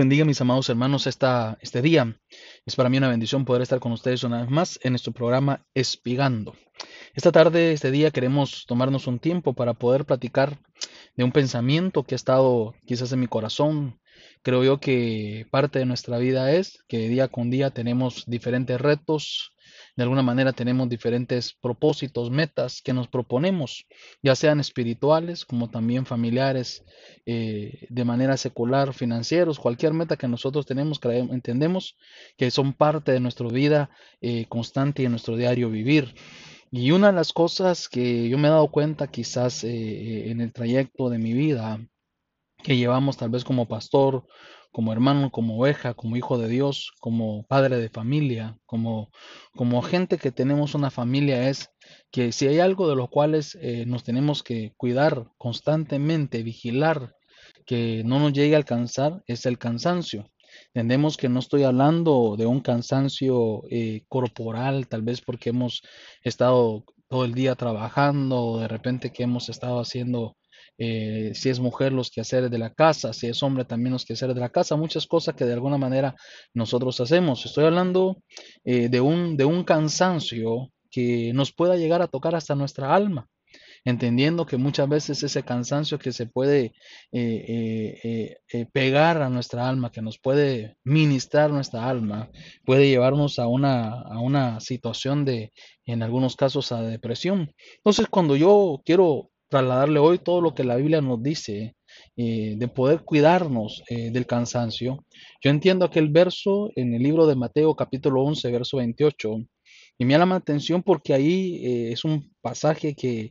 Bendiga, mis amados hermanos, esta, este día. Es para mí una bendición poder estar con ustedes una vez más en nuestro programa Espigando. Esta tarde, este día, queremos tomarnos un tiempo para poder platicar de un pensamiento que ha estado quizás en mi corazón. Creo yo que parte de nuestra vida es que día con día tenemos diferentes retos, de alguna manera tenemos diferentes propósitos, metas que nos proponemos, ya sean espirituales como también familiares, eh, de manera secular, financieros, cualquier meta que nosotros tenemos, entendemos que son parte de nuestra vida eh, constante y de nuestro diario vivir. Y una de las cosas que yo me he dado cuenta quizás eh, en el trayecto de mi vida que llevamos tal vez como pastor como hermano, como oveja, como hijo de Dios, como padre de familia, como, como gente que tenemos una familia, es que si hay algo de los cuales eh, nos tenemos que cuidar constantemente, vigilar, que no nos llegue a alcanzar, es el cansancio. Entendemos que no estoy hablando de un cansancio eh, corporal, tal vez porque hemos estado todo el día trabajando o de repente que hemos estado haciendo eh, si es mujer los quehaceres de la casa, si es hombre también los quehaceres de la casa, muchas cosas que de alguna manera nosotros hacemos. Estoy hablando eh, de, un, de un cansancio que nos pueda llegar a tocar hasta nuestra alma entendiendo que muchas veces ese cansancio que se puede eh, pegar a nuestra alma, que nos puede ministrar nuestra alma, puede llevarnos a una, a una situación de, en algunos casos, a depresión. Entonces, cuando yo quiero trasladarle hoy todo lo que la Biblia nos dice eh, de poder cuidarnos eh, del cansancio. Yo entiendo aquel verso en el libro de Mateo capítulo 11, verso 28, y me llama la atención porque ahí eh, es un pasaje que,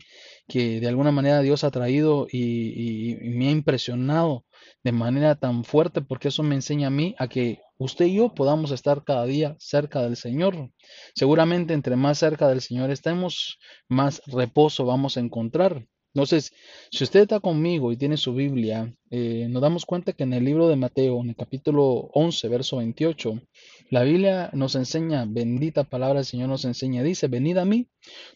que, de alguna manera Dios ha traído y, y, me ha impresionado de manera tan fuerte porque eso me enseña a mí a que usted y yo podamos estar cada día cerca del Señor. Seguramente entre más cerca del Señor estemos, más reposo vamos a encontrar. Entonces, si usted está conmigo y tiene su Biblia, eh, nos damos cuenta que en el libro de Mateo, en el capítulo 11, verso 28, la Biblia nos enseña, bendita palabra del Señor nos enseña, dice, venid a mí,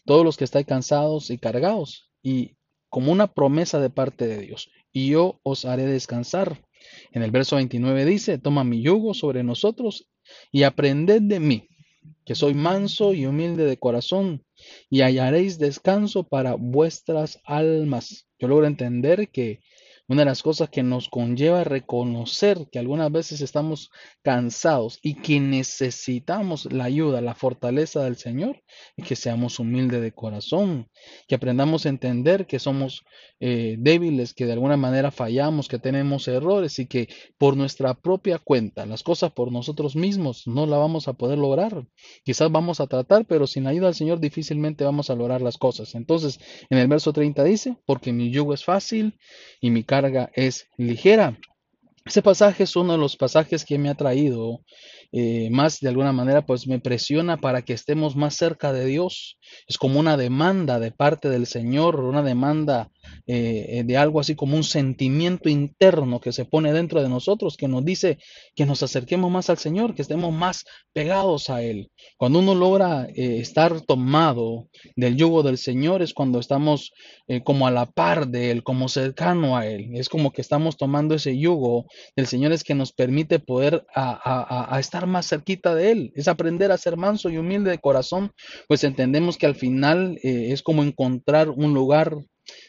todos los que estáis cansados y cargados, y como una promesa de parte de Dios, y yo os haré descansar. En el verso 29 dice, toma mi yugo sobre nosotros y aprended de mí, que soy manso y humilde de corazón, y hallaréis descanso para vuestras almas. Yo logro entender que una de las cosas que nos conlleva reconocer que algunas veces estamos cansados y que necesitamos la ayuda, la fortaleza del Señor, y que seamos humildes de corazón, que aprendamos a entender que somos eh, débiles, que de alguna manera fallamos, que tenemos errores y que por nuestra propia cuenta, las cosas por nosotros mismos no la vamos a poder lograr. Quizás vamos a tratar, pero sin ayuda del Señor difícilmente vamos a lograr las cosas. Entonces, en el verso 30 dice, porque mi yugo es fácil y mi carga es ligera. Ese pasaje es uno de los pasajes que me ha traído eh, más de alguna manera, pues me presiona para que estemos más cerca de Dios. Es como una demanda de parte del Señor, una demanda eh, de algo así como un sentimiento interno que se pone dentro de nosotros, que nos dice que nos acerquemos más al Señor, que estemos más pegados a Él. Cuando uno logra eh, estar tomado del yugo del Señor es cuando estamos como a la par de Él, como cercano a Él. Es como que estamos tomando ese yugo del Señor, es que nos permite poder a estar más cerquita de Él, es aprender a ser manso y humilde de corazón, pues entendemos que al final eh, es como encontrar un lugar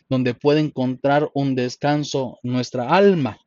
donde puede encontrar un descanso nuestra alma.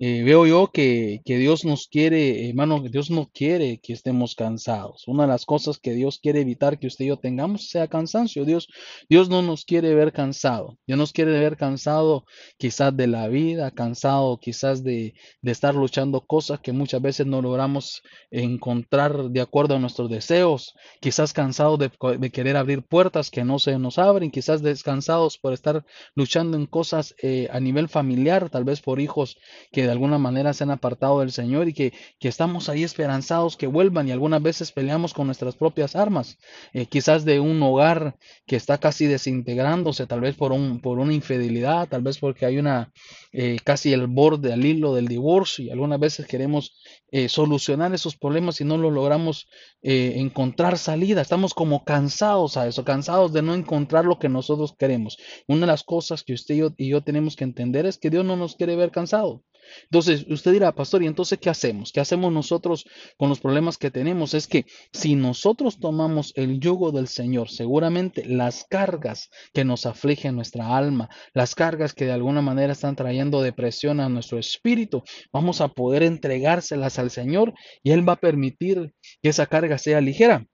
Eh, veo yo que, Dios nos quiere, hermano, Dios no quiere que estemos cansados. Una de las cosas que Dios quiere evitar que usted y yo tengamos sea cansancio. Dios, Dios no nos quiere ver cansado. Dios nos quiere ver cansado quizás de la vida, cansado quizás de, estar luchando cosas que muchas veces no logramos encontrar de acuerdo a nuestros deseos. Quizás cansados de, querer abrir puertas que no se nos abren. Quizás descansados por estar luchando en cosas eh, a nivel familiar, tal vez por hijos que de alguna manera se han apartado del Señor y que, que estamos ahí esperanzados que vuelvan y algunas veces peleamos con nuestras propias armas, eh, quizás de un hogar que está casi desintegrándose, tal vez por, un, por una infidelidad, tal vez porque hay una eh, casi el borde al hilo del divorcio y algunas veces queremos eh, solucionar esos problemas y no lo logramos encontrar salida, estamos como cansados a eso, cansados de no encontrar lo que nosotros queremos. Una de las cosas que usted y yo, y yo tenemos que entender es que Dios no nos quiere ver cansados. Entonces, usted dirá, pastor, ¿y entonces qué hacemos? ¿Qué hacemos nosotros con los problemas que tenemos? Es que si nosotros tomamos el yugo del Señor, seguramente las cargas que nos afligen nuestra alma, las cargas que de alguna manera están trayendo depresión a nuestro espíritu, vamos a poder entregárselas al Señor y Él va a permitir que esa carga sea ligera.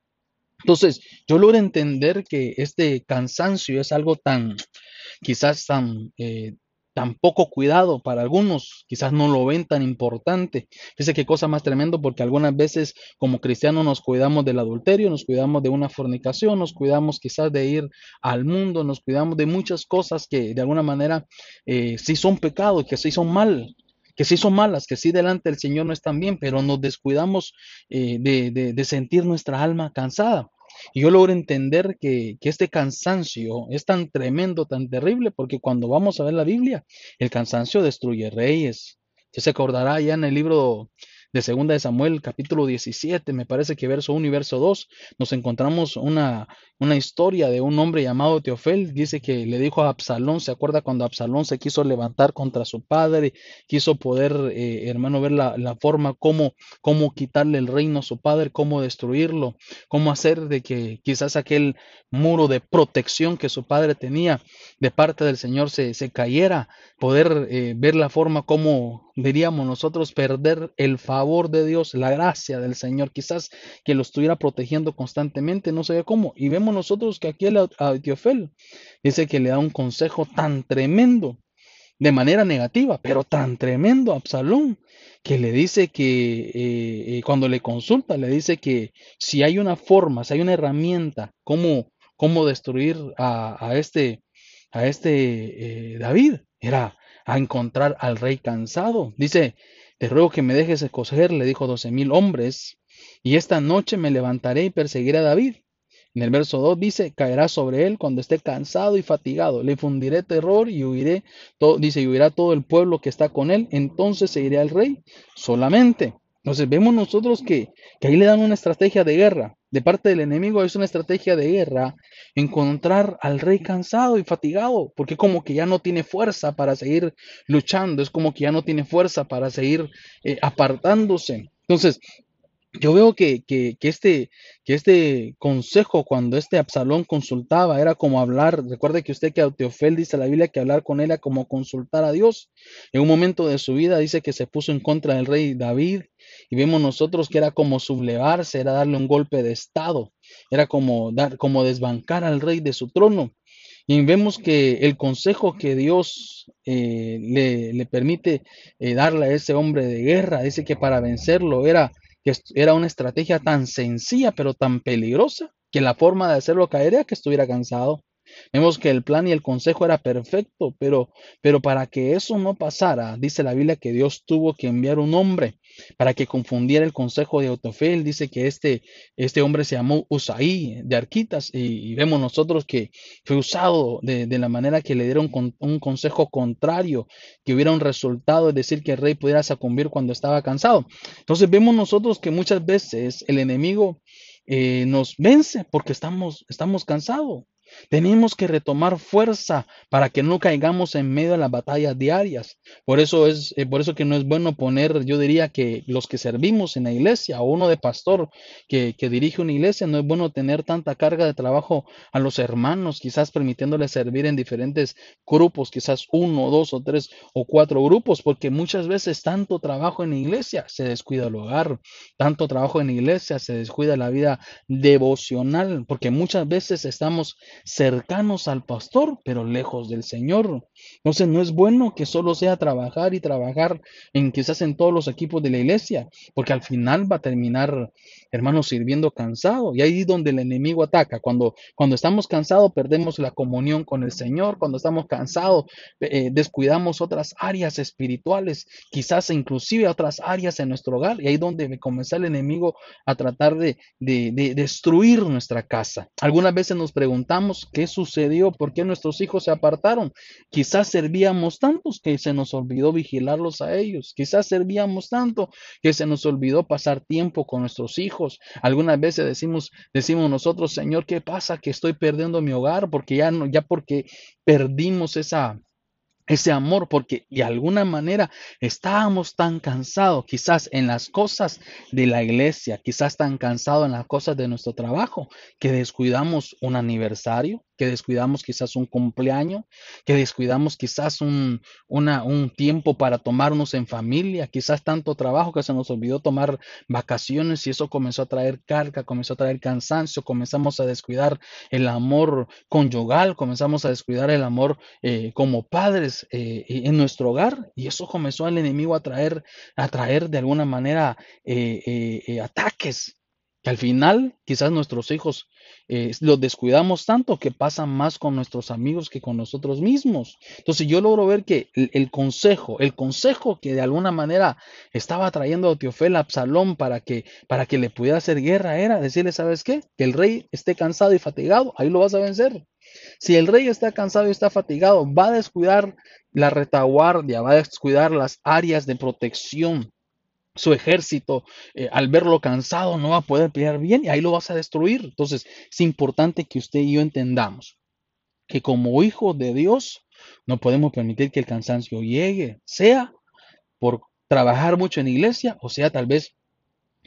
Entonces, yo logro entender que este cansancio es algo tan, quizás tan, eh, tan poco cuidado para algunos, quizás no lo ven tan importante. Fíjese qué cosa más tremendo, porque algunas veces como cristianos nos cuidamos del adulterio, nos cuidamos de una fornicación, nos cuidamos quizás de ir al mundo, nos cuidamos de muchas cosas que de alguna manera eh, sí son pecados, que sí son mal, que sí son malas, que sí delante del Señor no están bien, pero nos descuidamos eh, de sentir nuestra alma cansada. Y yo logro entender que, este cansancio es tan tremendo, tan terrible, porque cuando vamos a ver la Biblia, el cansancio destruye reyes. Usted se acordará ya en el libro de Segunda de Samuel, capítulo 17, me parece que verso 1 y verso 2, nos encontramos una, una historia de un hombre llamado Teofel. Dice que le dijo a Absalón, ¿se acuerda cuando Absalón se quiso levantar contra su padre? Quiso poder, eh, hermano, ver la, la forma, cómo, cómo quitarle el reino a su padre, cómo destruirlo, cómo hacer de que quizás aquel muro de protección que su padre tenía de parte del Señor se, se cayera, poder eh, ver la forma como diríamos nosotros perder el favor de Dios, la gracia del Señor, quizás que lo estuviera protegiendo constantemente, no sé cómo. Y vemos nosotros que aquí el Etiofel dice que le da un consejo tan tremendo, de manera negativa, pero tan tremendo a Absalón, que le dice que eh, eh, cuando le consulta, le dice que si hay una forma, si hay una herramienta, cómo, cómo destruir a, este, a este David, era a encontrar al rey cansado. Dice, te ruego que me dejes escoger, le dijo doce mil hombres, y esta noche me levantaré y perseguiré a David. En el verso 2 dice, caerá sobre él cuando esté cansado y fatigado, le fundiré terror y huiré, todo, dice, y huirá todo el pueblo que está con él, entonces se irá al rey solamente. Entonces vemos nosotros que, que, ahí le dan una estrategia de guerra. De parte del enemigo es una estrategia de guerra encontrar al rey cansado y fatigado, porque como que ya no tiene fuerza para seguir luchando, es como que ya no tiene fuerza para seguir eh, apartándose. Entonces, yo veo que, que, este, que este consejo, cuando este Absalón consultaba, era como hablar. Recuerde que usted que Teofel dice la Biblia que hablar con él era como consultar a Dios. En un momento de su vida dice que se puso en contra del rey David. Y vemos nosotros que era como sublevarse, era darle un golpe de estado, era como dar, como desbancar al rey de su trono. Y vemos que el consejo que Dios eh, le, le, permite eh, darle a ese hombre de guerra, dice que para vencerlo era que era una estrategia tan sencilla pero tan peligrosa que la forma de hacerlo caer era que estuviera cansado. Vemos que el plan y el consejo era perfecto, pero, pero para que eso no pasara, dice la Biblia que Dios tuvo que enviar un hombre para que confundiera el consejo de Autofel. Dice que este, este hombre se llamó Usaí de Arquitas y, vemos nosotros que fue usado de, la manera que le dieron un consejo contrario, que hubiera un resultado, es decir, que el rey pudiera sucumbir cuando estaba cansado. Entonces vemos nosotros que muchas veces el enemigo eh, nos vence porque estamos, estamos cansados. Tenemos que retomar fuerza para que no caigamos en medio de las batallas diarias. Por eso es eh, por eso que no es bueno poner, yo diría que los que servimos en la iglesia o uno de pastor que, que dirige una iglesia, no es bueno tener tanta carga de trabajo a los hermanos, quizás permitiéndoles servir en diferentes grupos, quizás uno, dos o tres o cuatro grupos, porque muchas veces tanto trabajo en la iglesia se descuida el hogar, tanto trabajo en la iglesia se descuida la vida devocional, porque muchas veces estamos cercanos al pastor, pero lejos del Señor. Entonces no es bueno que solo sea trabajar y trabajar en quizás en todos los equipos de la iglesia, porque al final va a terminar, hermanos, sirviendo cansado. Y ahí es donde el enemigo ataca. Cuando, cuando estamos cansados perdemos la comunión con el Señor. Cuando estamos cansados eh, descuidamos otras áreas espirituales, quizás inclusive otras áreas en nuestro hogar. Y ahí es donde comienza el enemigo a tratar de, de, de destruir nuestra casa. Algunas veces nos preguntamos qué sucedió, por qué nuestros hijos se apartaron. Quizás servíamos tantos que se nos olvidó vigilarlos a ellos. Quizás servíamos tanto que se nos olvidó pasar tiempo con nuestros hijos. Algunas veces decimos, decimos nosotros, Señor, ¿qué pasa? Que estoy perdiendo mi hogar porque ya no, ya porque perdimos esa ese amor porque de alguna manera estábamos tan cansados quizás en las cosas de la iglesia, quizás tan cansados en las cosas de nuestro trabajo que descuidamos un aniversario, que descuidamos quizás un cumpleaños, que descuidamos quizás un, un tiempo para tomarnos en familia, quizás tanto trabajo que se nos olvidó tomar vacaciones y eso comenzó a traer carga, comenzó a traer cansancio, comenzamos a descuidar el amor conyugal, comenzamos a descuidar el amor eh, como padres eh, en nuestro hogar y eso comenzó al enemigo a traer, a traer de alguna manera eh, ataques que al final quizás nuestros hijos eh, los descuidamos tanto que pasan más con nuestros amigos que con nosotros mismos. Entonces yo logro ver que el, consejo, el consejo que de alguna manera estaba trayendo a Teofel a Absalón para que, para que le pudiera hacer guerra era decirle, ¿sabes qué? Que el rey esté cansado y fatigado, ahí lo vas a vencer. Si el rey está cansado y está fatigado, va a descuidar la retaguardia, va a descuidar las áreas de protección su ejército, eh, al verlo cansado, no va a poder pelear bien y ahí lo vas a destruir. Entonces, es importante que usted y yo entendamos que como hijos de Dios no podemos permitir que el cansancio llegue, sea por trabajar mucho en iglesia o sea tal vez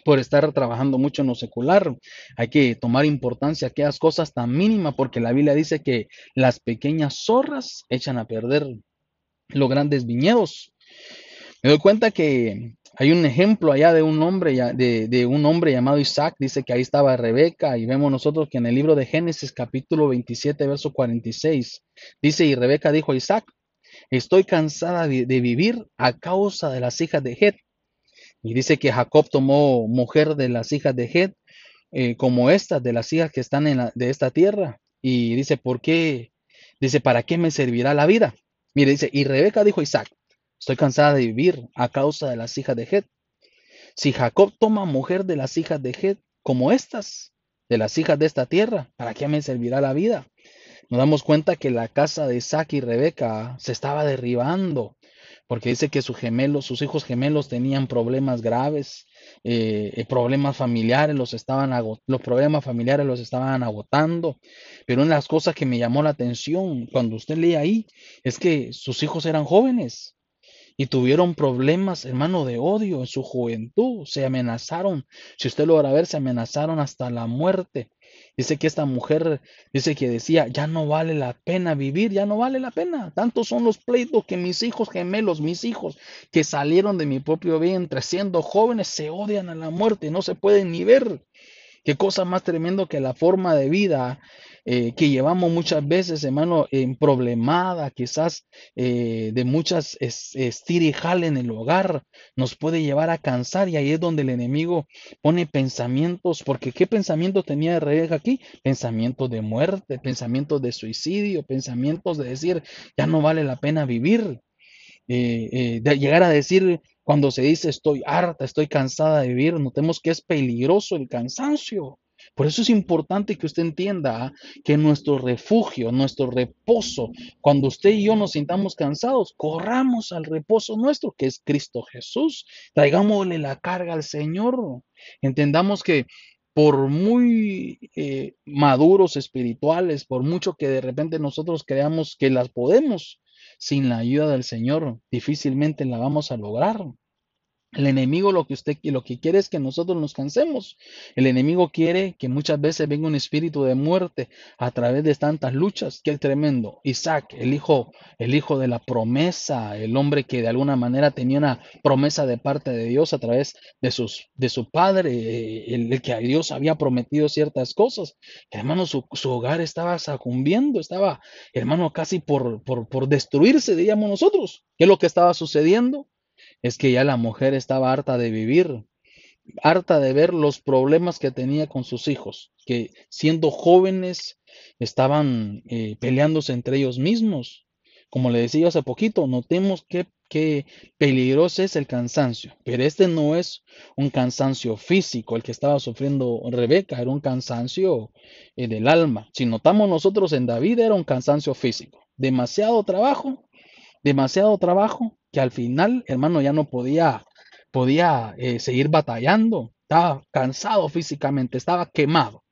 por estar trabajando mucho en lo secular. Hay que tomar importancia a aquellas cosas tan mínimas porque la Biblia dice que las pequeñas zorras echan a perder los grandes viñedos. Me doy cuenta que hay un ejemplo allá de un hombre, de, de, un hombre llamado Isaac, dice que ahí estaba Rebeca, y vemos nosotros que en el libro de Génesis capítulo 27, verso 46, dice, y Rebeca dijo a Isaac, estoy cansada de, vivir a causa de las hijas de Het. Y dice que Jacob tomó mujer de las hijas de Het, eh, como estas, de las hijas que están en la, de esta tierra. Y dice, ¿por qué? Dice, ¿para qué me servirá la vida? Mire, dice, y Rebeca dijo a Isaac, Estoy cansada de vivir a causa de las hijas de Het. Si Jacob toma mujer de las hijas de Het, como estas, de las hijas de esta tierra, ¿para qué me servirá la vida? Nos damos cuenta que la casa de Isaac y Rebeca se estaba derribando, porque dice que sus gemelos, sus hijos gemelos tenían problemas graves, eh, problemas familiares, los, estaban los problemas familiares los estaban agotando. Pero una de las cosas que me llamó la atención cuando usted lee ahí es que sus hijos eran jóvenes y tuvieron problemas, hermano, de odio en su juventud, se amenazaron, si usted logra ver, se amenazaron hasta la muerte. Dice que esta mujer, dice que decía, ya no vale la pena vivir, ya no vale la pena. Tantos son los pleitos que mis hijos gemelos, mis hijos que salieron de mi propio vientre siendo jóvenes, se odian a la muerte, no se pueden ni ver. Qué cosa más tremendo que la forma de vida eh, que llevamos muchas veces, hermano, en problemada, quizás eh, de muchas estirijal en el hogar, nos puede llevar a cansar y ahí es donde el enemigo pone pensamientos, porque ¿qué pensamiento tenía Rebeca aquí? Pensamientos de muerte, pensamientos de suicidio, pensamientos de decir, ya no vale la pena vivir. Eh, de llegar a decir, cuando se dice estoy harta, estoy cansada de vivir, notemos que es peligroso el cansancio. Por eso es importante que usted entienda que nuestro refugio, nuestro reposo, cuando usted y yo nos sintamos cansados, corramos al reposo nuestro, que es Cristo Jesús. Traigámosle la carga al Señor. Entendamos que por muy eh, maduros espirituales, por mucho que de repente nosotros creamos que las podemos, sin la ayuda del Señor difícilmente la vamos a lograr. El enemigo lo que usted lo que quiere es que nosotros nos cansemos. El enemigo quiere que muchas veces venga un espíritu de muerte a través de tantas luchas. Qué tremendo. Isaac, el hijo, el hijo de la promesa, el hombre que de alguna manera tenía una promesa de parte de Dios a través de sus de su padre, eh, el, que a Dios había prometido ciertas cosas. Hermano, su, hogar estaba sucumbiendo, estaba, hermano, casi por, por, por destruirse, diríamos nosotros. ¿Qué es lo que estaba sucediendo? Es que ya la mujer estaba harta de vivir, harta de ver los problemas que tenía con sus hijos, que siendo jóvenes estaban eh, peleándose entre ellos mismos. Como le decía hace poquito, notemos qué, peligroso es el cansancio, pero este no es un cansancio físico, el que estaba sufriendo Rebeca, era un cansancio eh, del alma. Si notamos nosotros en David, era un cansancio físico, demasiado trabajo, demasiado trabajo, que al final, hermano, ya no podía, podía eh, seguir batallando. Estaba cansado físicamente, estaba quemado.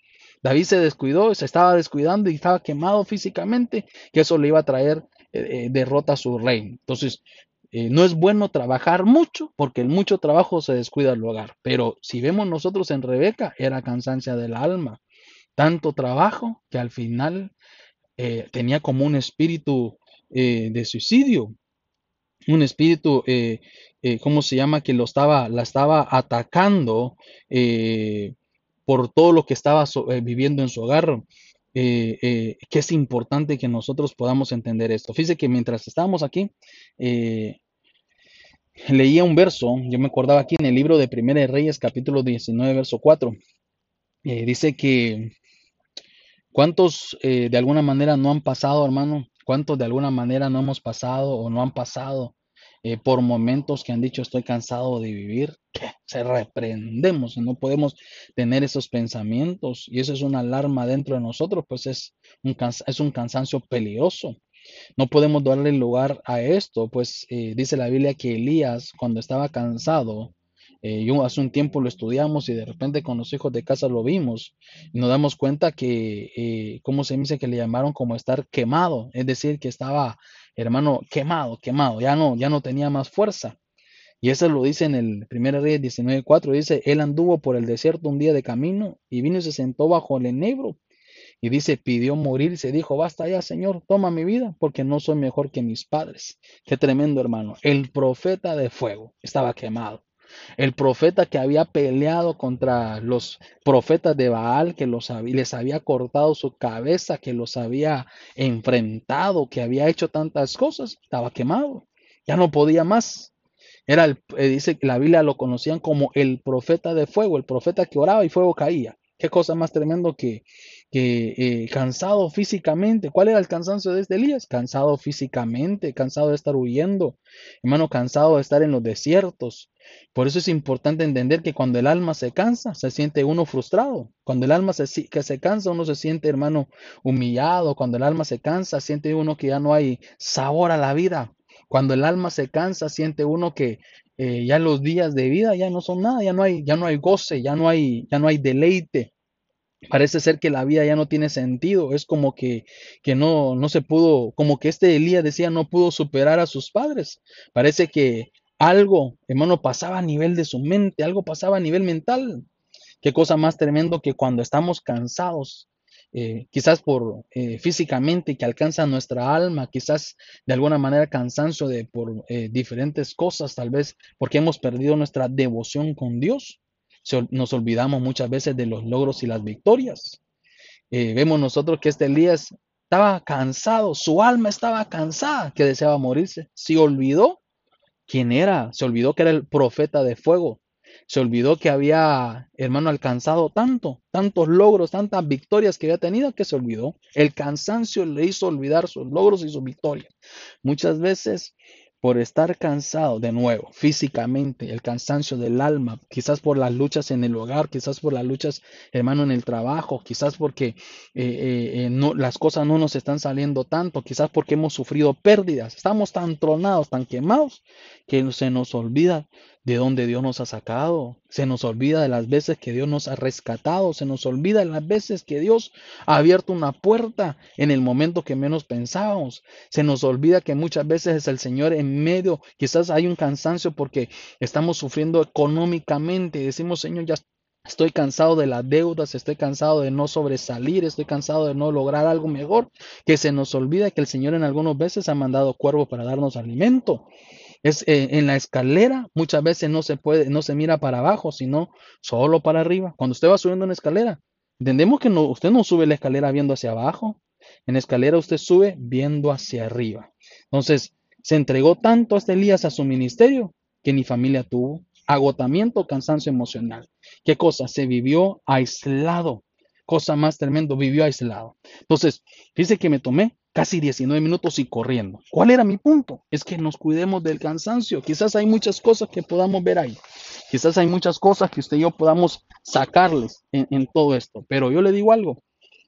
David se descuidó, se estaba descuidando y estaba quemado físicamente, que eso le iba a traer derrota su reino. Entonces, no es bueno trabajar mucho porque el mucho trabajo se descuida el hogar. Pero si vemos nosotros en Rebeca, era cansancio del alma. Tanto trabajo que al final tenía como un espíritu de suicidio un espíritu, eh, eh, ¿cómo se llama? Que lo estaba, la estaba atacando eh, por todo lo que estaba viviendo en su hogar. que es importante que nosotros podamos entender esto. Fíjese que mientras estábamos aquí, leía un verso, yo me acordaba aquí en el libro de Primera de Reyes, capítulo 19, verso 4. dice que ¿Cuántos de alguna manera no han pasado, hermano, ¿Cuántos de alguna manera no hemos pasado o no han pasado eh, por momentos que han dicho estoy cansado de vivir? Se reprendemos, no podemos tener esos pensamientos y eso es una alarma dentro de nosotros, pues es un, es un cansancio peligroso. No podemos darle lugar a esto, pues eh, dice la Biblia que Elías cuando estaba cansado, eh, yo hace un tiempo lo estudiamos y de repente con los hijos de casa lo vimos y nos damos cuenta que, eh, ¿cómo se dice que le llamaron como estar quemado? Es decir, que estaba, hermano, quemado, quemado, ya no, ya no tenía más fuerza. Y eso lo dice en el 1 Reyes 19.4, dice, él anduvo por el desierto un día de camino y vino y se sentó bajo el enebro. Y dice, pidió morir, se dijo, basta ya, Señor, toma mi vida, porque no soy mejor que mis padres. Qué tremendo, hermano. El profeta de fuego estaba quemado. El profeta que había peleado contra los profetas de Baal, que los les había cortado su cabeza, que los había enfrentado, que había hecho tantas cosas, estaba quemado. Ya no podía más. Era el, eh, dice que la Biblia lo conocían como el profeta de fuego, el profeta que oraba y fuego caía. Qué cosa más tremendo que, que eh, cansado físicamente. ¿Cuál era el cansancio de este Elías? Cansado físicamente, cansado de estar huyendo, hermano, cansado de estar en los desiertos. Por eso es importante entender que cuando el alma se cansa, se siente uno frustrado. Cuando el alma se, que se cansa, uno se siente, hermano, humillado. Cuando el alma se cansa, siente uno que ya no hay sabor a la vida. Cuando el alma se cansa, siente uno que eh, ya los días de vida ya no son nada, ya no hay, ya no hay goce, ya no hay, ya no hay deleite. Parece ser que la vida ya no tiene sentido, es como que, que no, no se pudo, como que este Elías decía, no pudo superar a sus padres. Parece que algo, hermano, pasaba a nivel de su mente, algo pasaba a nivel mental. Qué cosa más tremendo que cuando estamos cansados, eh, quizás por eh, físicamente que alcanza nuestra alma, quizás de alguna manera cansancio de por eh, diferentes cosas, tal vez porque hemos perdido nuestra devoción con Dios nos olvidamos muchas veces de los logros y las victorias. Eh, vemos nosotros que este Elías estaba cansado, su alma estaba cansada, que deseaba morirse. Se olvidó quién era, se olvidó que era el profeta de fuego, se olvidó que había, hermano, alcanzado tanto, tantos logros, tantas victorias que había tenido, que se olvidó. El cansancio le hizo olvidar sus logros y sus victorias. Muchas veces por estar cansado de nuevo, físicamente, el cansancio del alma, quizás por las luchas en el hogar, quizás por las luchas, hermano, en el trabajo, quizás porque eh, eh, eh, no, las cosas no nos están saliendo tanto, quizás porque hemos sufrido pérdidas, estamos tan tronados, tan quemados, que se nos olvida de dónde Dios nos ha sacado. Se nos olvida de las veces que Dios nos ha rescatado. Se nos olvida de las veces que Dios ha abierto una puerta en el momento que menos pensábamos. Se nos olvida que muchas veces es el Señor en medio. Quizás hay un cansancio porque estamos sufriendo económicamente. Decimos, Señor, ya Estoy cansado de las deudas, estoy cansado de no sobresalir, estoy cansado de no lograr algo mejor, que se nos olvida que el Señor en algunas veces ha mandado cuervo para darnos alimento. Es eh, en la escalera muchas veces no se puede, no se mira para abajo, sino solo para arriba. Cuando usted va subiendo una escalera, entendemos que no, usted no sube la escalera viendo hacia abajo. En la escalera usted sube viendo hacia arriba. Entonces, se entregó tanto a este Elías a su ministerio que ni familia tuvo. Agotamiento, cansancio emocional. ¿Qué cosa? Se vivió aislado. Cosa más tremendo, vivió aislado. Entonces, dice que me tomé casi 19 minutos y corriendo. ¿Cuál era mi punto? Es que nos cuidemos del cansancio. Quizás hay muchas cosas que podamos ver ahí. Quizás hay muchas cosas que usted y yo podamos sacarles en, todo esto. Pero yo le digo algo.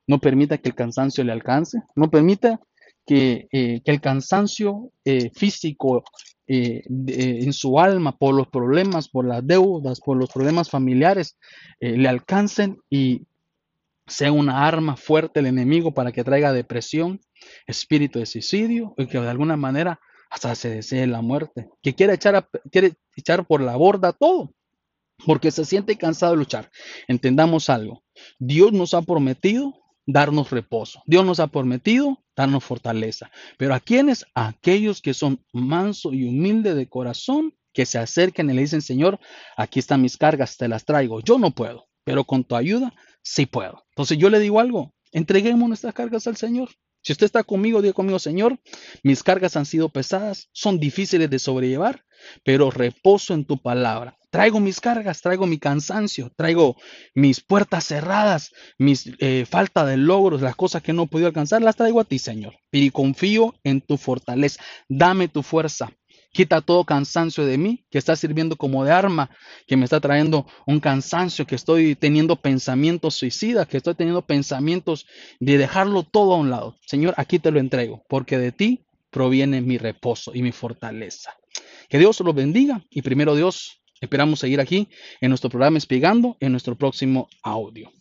No permita que el cansancio le alcance. No permita que, eh, el cansancio eh, físico eh, en su alma por los problemas, por las deudas, por los problemas familiares, le alcancen y sea una arma fuerte el enemigo para que traiga depresión, espíritu de suicidio y que de alguna manera hasta se desee la muerte, que quiere echar, quiere echar por la borda todo, porque se siente cansado de luchar. Entendamos algo, Dios nos ha prometido darnos reposo, Dios nos ha prometido darnos fortaleza, pero ¿a quiénes? A aquellos que son manso y humilde de corazón, que se acerquen y le dicen, Señor, aquí están mis cargas, te las traigo, yo no puedo, pero con tu ayuda sí puedo. Entonces yo le digo algo, entreguemos nuestras cargas al Señor. Si usted está conmigo, diga conmigo, Señor, mis cargas han sido pesadas, son difíciles de sobrellevar, pero reposo en tu palabra. Traigo mis cargas, traigo mi cansancio, traigo mis puertas cerradas, mis eh, falta de logros, las cosas que no he podido alcanzar, las traigo a ti, Señor. Y confío en tu fortaleza. Dame tu fuerza, Quita todo cansancio de mí que está sirviendo como de arma, que me está trayendo un cansancio, que estoy teniendo pensamientos suicidas, que estoy teniendo pensamientos de dejarlo todo a un lado. Señor, aquí te lo entrego, porque de ti proviene mi reposo y mi fortaleza. Que Dios lo bendiga y primero Dios, esperamos seguir aquí en nuestro programa Espigando en nuestro próximo audio.